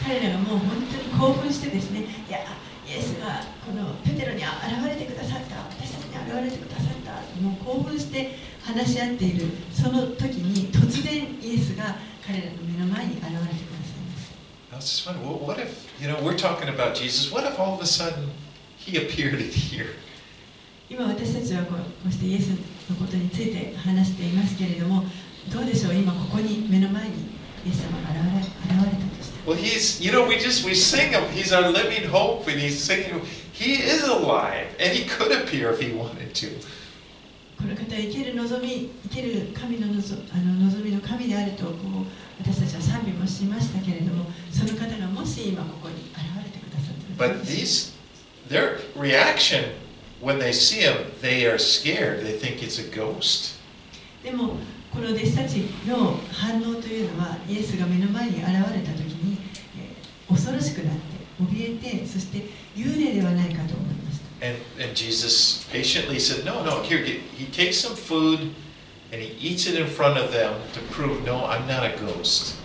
[SPEAKER 2] 彼らがもう本当に興奮してですね、いや、イエスがこのペテロに現れてくださった、私たちに現れてくださった、もう興奮して話し合っている、その時に突然イエスが彼らの目の前に現れてくださいます。
[SPEAKER 1] I was just wondering, well, what if, you know, we're talking about Jesus. What if all of a sudden he appeared in here?
[SPEAKER 2] 今私たちはこうこうしてイエスのことについて話していますけれども、どうでしょう、今ここに目の前にイエス様が現れ現れたとして。
[SPEAKER 1] Well, he's, you know, we just, we sing him. He's our living hope, and he's singing, he is alive, and he could appear if he wanted to.
[SPEAKER 2] この方は生ける望み生ける神の望あの望みの神であるとこう私たちは賛美もしましたけれどもその方がもし今ここに現れてくださったら
[SPEAKER 1] But these, their reaction when they see him, they are scared. They think it's a ghost.
[SPEAKER 2] でもこの弟子たちの反応というのはイエスが目の前に現れた時に、えー恐ろしくなって怯えてそして幽霊ではないかと思
[SPEAKER 1] And, and Jesus patiently said, No, no, here, get, he takes some food and he eats it in front of them to prove, No, I'm not a ghost.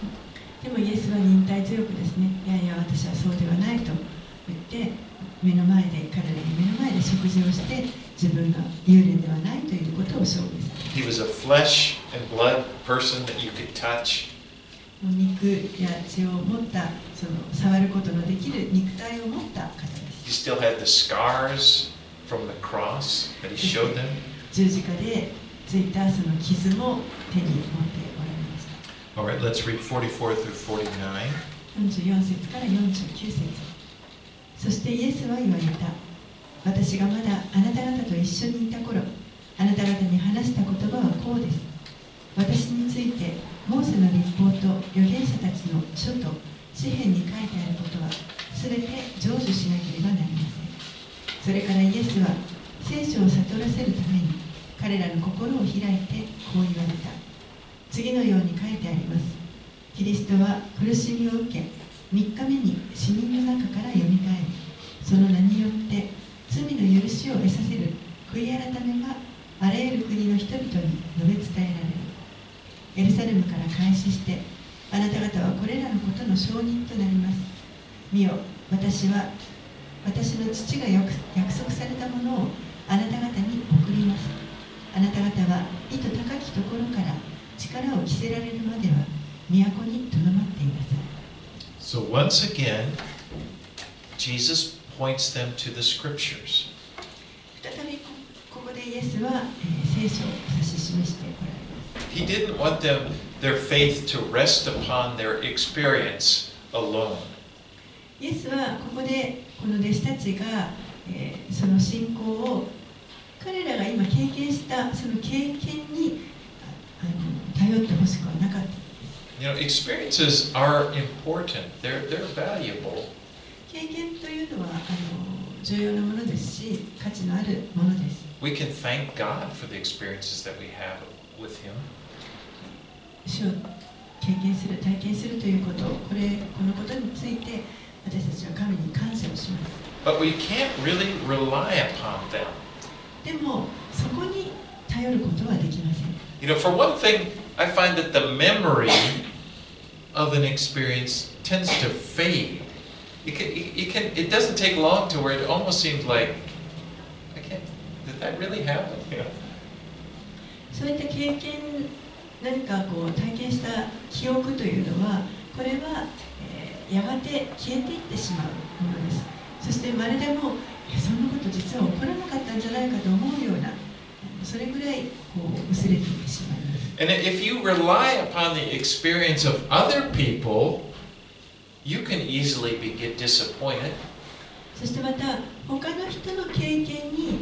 [SPEAKER 2] でもイエスは忍耐強くですねいやいや私はそうではないと言って目の前で彼らに目の前で食事をして自分が幽霊ではないということを証明された
[SPEAKER 1] He was a flesh and blood person that you could touch.
[SPEAKER 2] 肉や血を持ったその触ることのできる肉体を持った方
[SPEAKER 1] He still had the scars from the cross that he showed them.
[SPEAKER 2] 十字架でついたその傷も手に持っておられました
[SPEAKER 1] All right, let's read 44 through 49.
[SPEAKER 2] 44節から49節そしてイエスは言われた私がまだあなた方と一緒にいた頃あなた方に話した言葉はこうです私についてモーセの立法と預言者たちの書と詩篇に書いてあることは全て成就しなければなりませんそれからイエスは聖書を悟らせるために彼らの心を開いてこう言われた。次のように書いてありますキリストは苦しみを受け3日目に死人の中からよみがえりその名によって罪の許しを得させる。悔い改めがあらゆる国の人々に述べ伝えられる。エルサレムから開始してあなた方はこれらのことの証人となります。見よ私は私の父が約約束されたものをあなた方に送りますあなた方は意図高きところから力を着せられるまでは都にとどまっていなさい
[SPEAKER 1] So once again, Jesus points them to the scriptures.
[SPEAKER 2] 再びこここでイエスは、えー聖書を指し示しておられます
[SPEAKER 1] He didn't want them, their faith to rest upon their experience alone.
[SPEAKER 2] イエスはここでこの弟子たちが、えーその信仰を彼らが今経験したその経験にああの頼ってほしくはなかった
[SPEAKER 1] You know, experiences are important. They're they're valuable.
[SPEAKER 2] 経験というのはあの重要なものですし価値のあるものです
[SPEAKER 1] We can thank God for the experiences that we have with Him.
[SPEAKER 2] 主を経験する体験するということこれこのことについて私たちは神に感謝をします
[SPEAKER 1] But we can't really rely upon them.
[SPEAKER 2] でもそこに頼ることはできません
[SPEAKER 1] You know, for one thing, I find that the memory of an experience tends to fade. It can, it, can, it doesn't take long to where it almost seems like, I can't, did that really happen? You know?
[SPEAKER 2] そういった経験何かこう体験した記憶というのはこれは、えーやがて消えていってしまうものですそしてまるでもえそんなこと実は起こらなかったんじゃないかと思うようなそれぐらいこう薄れていってしまいます
[SPEAKER 1] And if you rely upon the experience of other people, you can easily be, get disappointed.
[SPEAKER 2] そしてまた他の人の経験に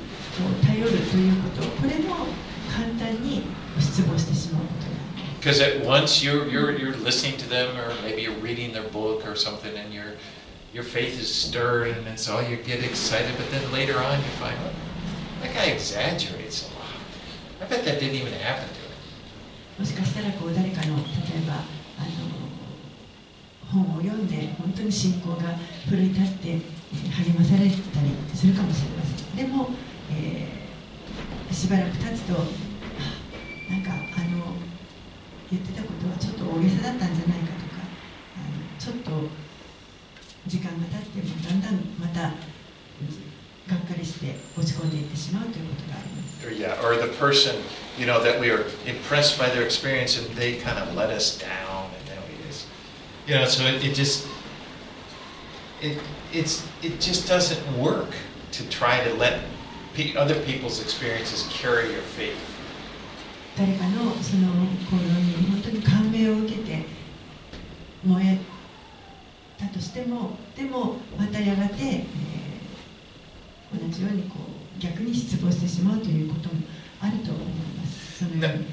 [SPEAKER 2] 頼るということこれも簡単に失望してしまうことです
[SPEAKER 1] Because at once you're, you're, you're listening to them, or maybe you're reading their book or something, and your, your faith is stirred, and it's all you get excited, but then later on you find, well, that guy exaggerates a lot. I bet that didn't even happen to him.
[SPEAKER 2] もしかしたらこう誰かの例えばあの本を読んで本当に信仰が奮い立って励まされたりするかもしれませんでも、えーしばらく経つと言ってたことはちょっと大げさだったんじゃないかとかあのちょっと時間が経ってもだんだんまたがっかりして落ち込んでいってしまうということがあります
[SPEAKER 1] Or, yeah, or the person, you know, that we are impressed by their experience and they kind of let us down, and then we just, you know, so it, it just, it, it's, it just doesn't work to try to let pe- other people's experiences carry your faith.
[SPEAKER 2] 誰かのその行動に本当に感銘を受けて燃えたとしてもでもまたやがて、えー同じようにこう逆に失望してしまうということもあると思いますそのようにこ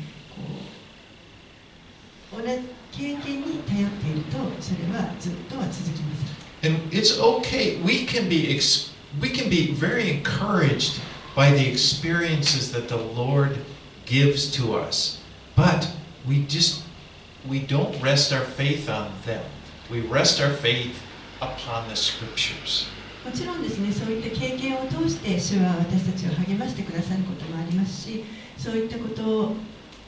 [SPEAKER 2] う同じ経験に頼っているとそれはずっとは続きません
[SPEAKER 1] And it's okay. We can be ex- we can be very encouraged by the experiences that the Lord gives to us. But we just we don't rest our faith on them. We rest our faith upon the scriptures.
[SPEAKER 2] もちろんですねそういった経験を通して主は私たちを励ましてくださることもありますしそういったこと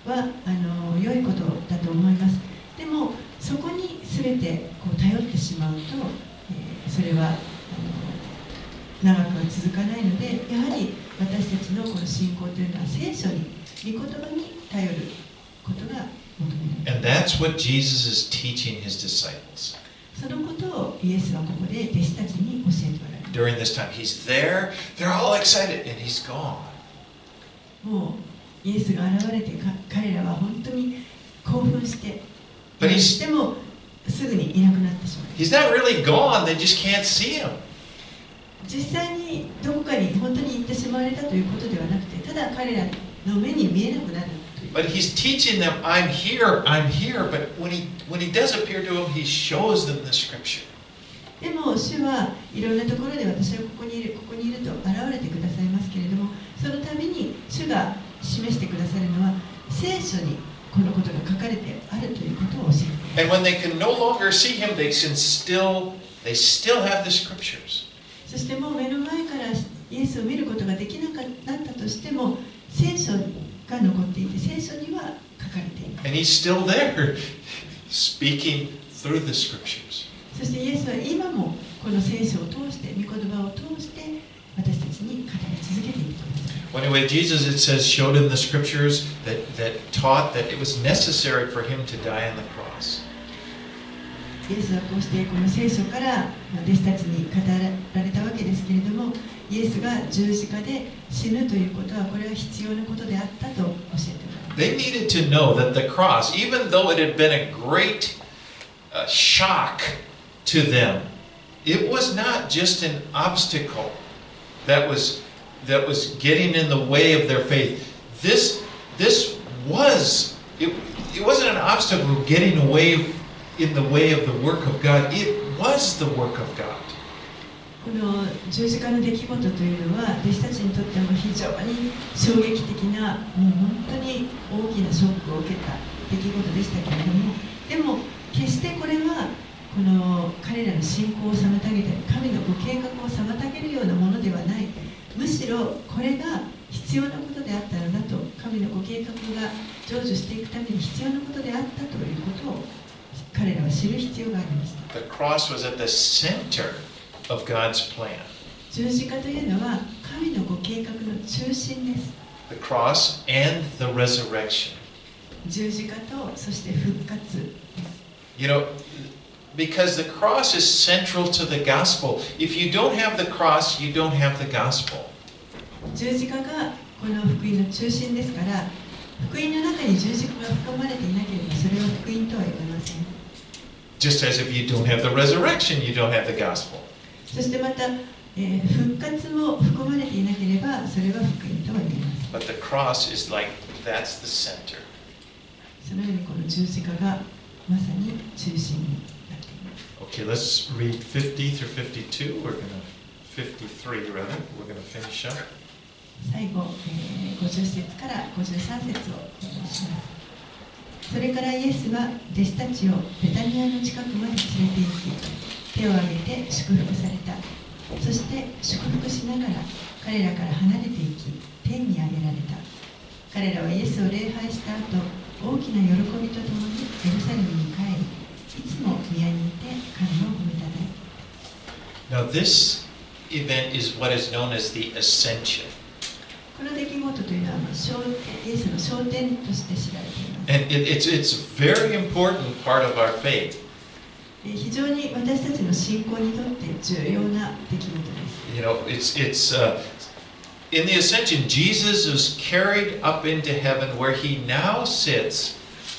[SPEAKER 2] はあの良いことだと思いますでもそこに全てこう頼ってしまうと、えーそれはあの長くは続かないのでやはり私たちのこの信仰というのは聖書に御言葉に頼ることが求められ
[SPEAKER 1] And
[SPEAKER 2] ます
[SPEAKER 1] that's what Jesus is teaching his disciples.
[SPEAKER 2] そのことをイエスはここで弟子たちに教えておられます
[SPEAKER 1] During this time, he's there, they're all excited, and he's gone.
[SPEAKER 2] もうイエスが現れてか彼らは本当に興奮して、
[SPEAKER 1] But he's-
[SPEAKER 2] してもすぐにいなくなってしまう
[SPEAKER 1] He's not really gone, they just can't see him.
[SPEAKER 2] 実際にどこかに本当に行ってしまわれたということではなくてただ彼らの目に見えなくなる
[SPEAKER 1] But he's teaching them, I'm here, I'm here. But when he when he does appear to them, he shows them the scripture.
[SPEAKER 2] でも主はいろんなところで私はここにいるここにいると現れてくださいますけれどもその度に主が示してくださるのは聖書にこのことが書かれてあるということを教えて
[SPEAKER 1] And when they can no longer see him, they can still they still have the scriptures.
[SPEAKER 2] そしてもう目の前からイエスを見ることができなかったとしても聖書が残っていて聖書には書かれています
[SPEAKER 1] And he's still there, speaking through the scriptures.
[SPEAKER 2] そしてイエスは今もこの聖書を通して御言葉を通して私たちに語り続けています
[SPEAKER 1] Well, anyway, Jesus, it says, showed him the scriptures that, that taught that it was necessary for him to die on the cross.
[SPEAKER 2] イエスはこうしてこの聖書からまあ弟子たちに語られたわけですけれどもイエスが十字架で死ぬということはこれは必要なことであったと教えておられます
[SPEAKER 1] They needed to know that the cross, even though it had been a great uh, shock to them, it was not just an obstacle that was that was getting in the way of their faith. This this was it, it wasn't an obstacle getting away in the way of the work of God. It was the work of God.
[SPEAKER 2] この十字架の出来事というのは弟子たちにとっても非常に衝撃的なもう本当に大きなショックを受けた出来事でしたけれどもでも決してこれはこの彼らの信仰を妨げたり神のご計画を妨げるようなものではない。むしろこれが必要なことであったのだと神のご計画が成就していくために必要なことであったということを彼らは知る必要がありました。
[SPEAKER 1] The cross was at the center of God's plan.
[SPEAKER 2] 十字架というのは神のご計画の中心です
[SPEAKER 1] The cross and the resurrection.
[SPEAKER 2] 十字架とそして復活です
[SPEAKER 1] You know, because the cross is central to the gospel. If you don't have the cross, you don't have the gospel.
[SPEAKER 2] 十字架がこの福音の中心ですから福音の中に十字架が含まれていなければそれは福音とは言えません
[SPEAKER 1] Just as if you don't have the resurrection, you don't have the gospel.
[SPEAKER 2] そしてまたえー復活も含まれていなければそれは福音とは言えません
[SPEAKER 1] But the cross is like that's the center.
[SPEAKER 2] そのようにこの十字架がまさに中心になっています
[SPEAKER 1] Okay, let's read 50 through 52. We're to 53 rather. We're to finish up.
[SPEAKER 2] 最後、えー50節から53節をお願いしますそれからイエスは弟子たちをベタニアの近くまで連れて行き手を挙げて祝福されたそして祝福しながら彼らから離れていき天に上げられた彼らはイエスを礼拝した後大きな喜びとともにエルサレムに帰りいつも宮にいて神を褒めたたえ
[SPEAKER 1] Now, this event is what is known as the ascension.
[SPEAKER 2] この出来事というのはまあ焦イエスの焦点として知られています
[SPEAKER 1] And it, it's, it's a very important part of our faith.
[SPEAKER 2] えー非常に私たちの信仰にとって重要な出来事です。
[SPEAKER 1] You know, it's, it's uh, in the ascension, Jesus is carried up into heaven where he now sits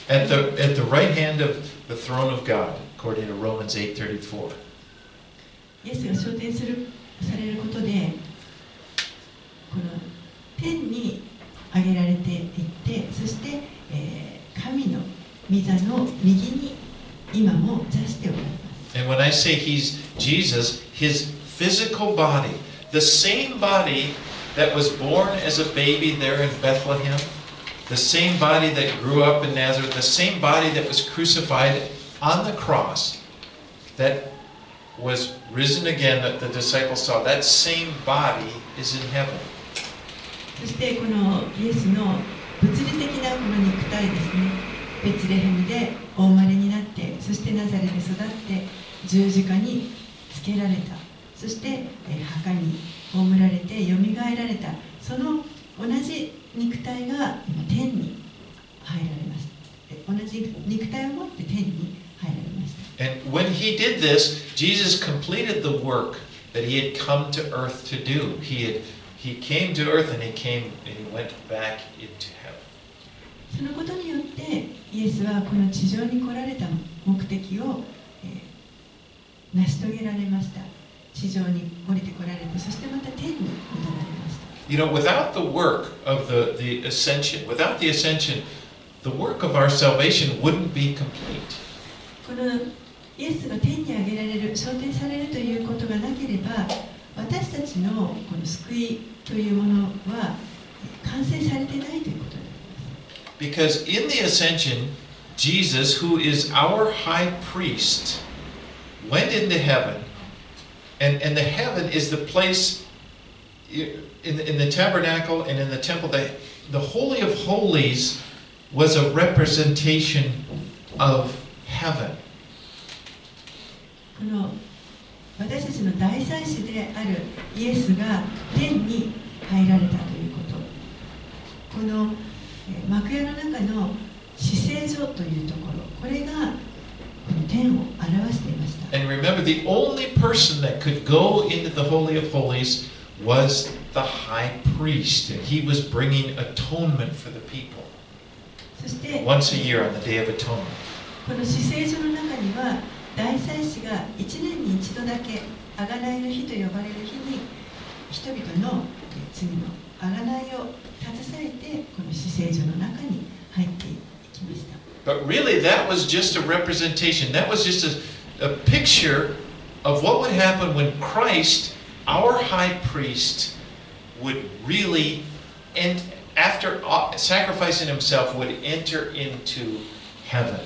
[SPEAKER 1] at the, at the right hand of the throne of God, according to Romans 8.34.
[SPEAKER 2] イエスが昇天するされることで、この天に上げられていって、そして、えー神の御座の右に 今も座しておられます。
[SPEAKER 1] And when I say he's Jesus, his physical body, the same body that was born as a baby there in Bethlehem, the same body that grew up in Nazareth, the same body that was crucified on the cross, that was risen again, that the disciples saw, that same body is in heaven.
[SPEAKER 2] そしてこのイエスの物理的なこの肉体ですね、ベツレヘムで お生まれになって、そしてナザレで育って十字架につけられた、そしてえー墓に葬られてよみがえられた、その同じ肉体が今天に入られました。え同じ肉体を持って天に入られました。
[SPEAKER 1] And when he did this, Jesus completed the work that he had come to earth to do. He had he came to earth and he came and he went back into heaven.
[SPEAKER 2] そのことによってイエスはこの地上に来られた目的を、えー成し遂げられました。地上に降りてこられてそしてまた天に戻られました。
[SPEAKER 1] You know, without the work of the, the ascension, without the ascension, the work of our salvation wouldn't be complete.
[SPEAKER 2] このイエスが天に上げられる昇天されるということがなければ私たちのこの救いというものは完成されてないということ
[SPEAKER 1] Because in the ascension, Jesus, who is our high priest, went into heaven. And, and the heaven is the place in, in the tabernacle and in the temple. The, the Holy of Holies was a representation of heaven.
[SPEAKER 2] この私たちの大祭司であるイエスが天に入られたということこのえー 幕屋の中の死聖所というところこれがこの天を表していました
[SPEAKER 1] And remember, the only person that could go into the Holy of Holies was the high priest. And he was bringing atonement for the people
[SPEAKER 2] そして
[SPEAKER 1] once a year on the Day of Atonement.
[SPEAKER 2] この死聖所の中には大祭司が1年に一度だけ贖いの日と呼ばれる日に人々のえー罪の贖いを 携えてこの死聖所の中に入っていきました
[SPEAKER 1] But really, that was just a representation. That was just a, a picture of what would happen when Christ, our high priest, would really, and after uh, sacrificing himself, would enter into heaven.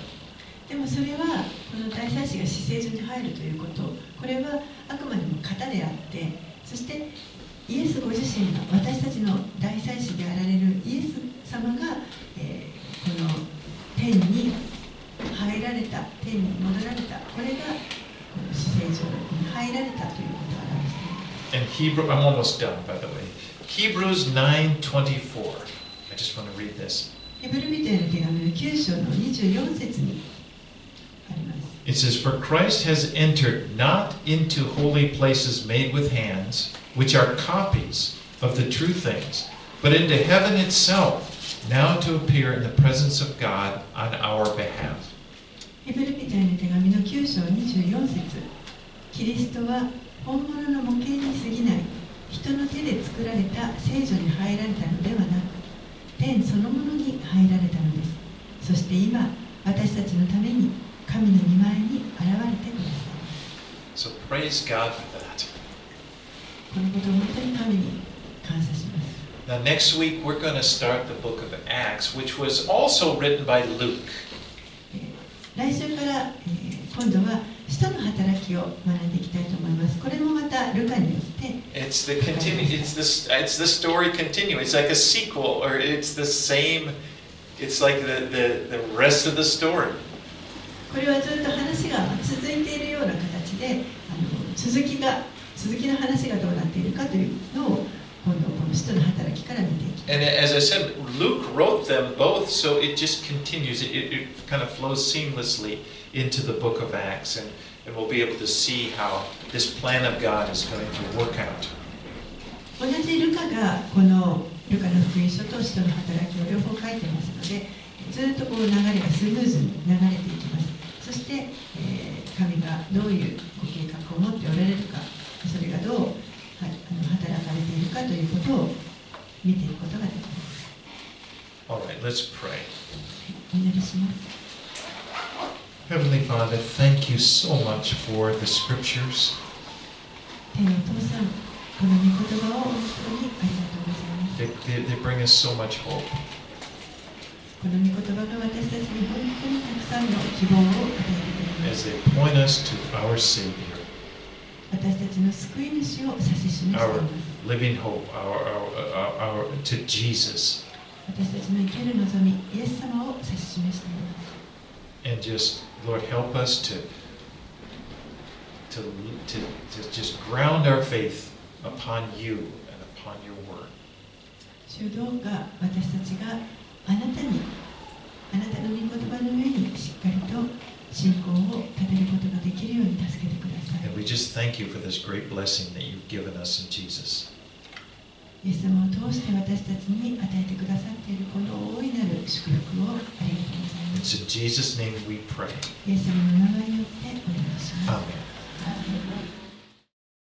[SPEAKER 2] でもそれはこの大祭司が死聖所に入るということこれはあくまでも型であってそして イエスご自身が私たちの大祭司であられるイエス様が、えーこの天に入られた天に戻られたこれがこの死聖所に入られたということを表しています
[SPEAKER 1] And Hebrew, I'm almost done, by the way. Hebrews 9:24. I just want to read this.
[SPEAKER 2] ヘブル人への手紙の9章の24節にあります
[SPEAKER 1] It says, For Christ has entered not into holy places made with hands, which are copies of the true things, but into heaven itself, now to appear in the presence of God on our behalf.
[SPEAKER 2] ヘブル人への手紙の9章24節キリストは本物の模型に過ぎ 聖女に入られたのではなく天そのものに入られたのですそして今私たちのために神の御前に現れてくださいます
[SPEAKER 1] So praise God for that.
[SPEAKER 2] このことを本当に神に感謝します
[SPEAKER 1] Now, next week, we're going to start the book of Acts, which was also written by Luke.
[SPEAKER 2] えー来週から、えー今度は使徒の働きを学んでいきたいと思いますこれもまたルカによって
[SPEAKER 1] It's the continue. It's this. It's the story continue. It's like a sequel, or it's the same. It's like the the, the rest of the story.
[SPEAKER 2] これはずっと話が続いているような形であの続きが続きの話がどうなっているかというのを今度この使徒の働きから見ていきます
[SPEAKER 1] And as I said, Luke wrote them both, so it just continues. It, it, kind of flows seamlessly into the book of Acts, and, and we'll be able to see how this plan of God is going to work out.
[SPEAKER 2] 同じルカがこのルカの福音書と使徒の働きを両方書いてますのでずっとこう流れがスムーズに流れていきますそして、えー神がどういうご計画を持っておられるかそれがどう、はい、あの働かれているかということを見ていくことができます
[SPEAKER 1] All right, let's pray.
[SPEAKER 2] お祈りします
[SPEAKER 1] Heavenly Father, thank you so much for the scriptures.
[SPEAKER 2] 天のお父さんこの御言葉を本当にありがとうございます
[SPEAKER 1] They, they, they bring us so much hope.
[SPEAKER 2] この御言葉が私たちに本当にたくさんの希望を与えてくれます
[SPEAKER 1] as they point us to our Savior,
[SPEAKER 2] 私たちの救い主を指し示して。私たちの生きる望み、イエス様を指し示しています。
[SPEAKER 1] To, to, to just
[SPEAKER 2] あなたの御言葉の上にしっかりと信仰を立てることができるように助けてください。
[SPEAKER 1] And we just thank you for this great blessing that you've given us in Jesus.
[SPEAKER 2] イエス様を通して私たちに与えてくださっているこの大いなる祝福をありがとうございます
[SPEAKER 1] It's in Jesus' name we pray.
[SPEAKER 2] イエス様の名前によってお願いします
[SPEAKER 1] Amen.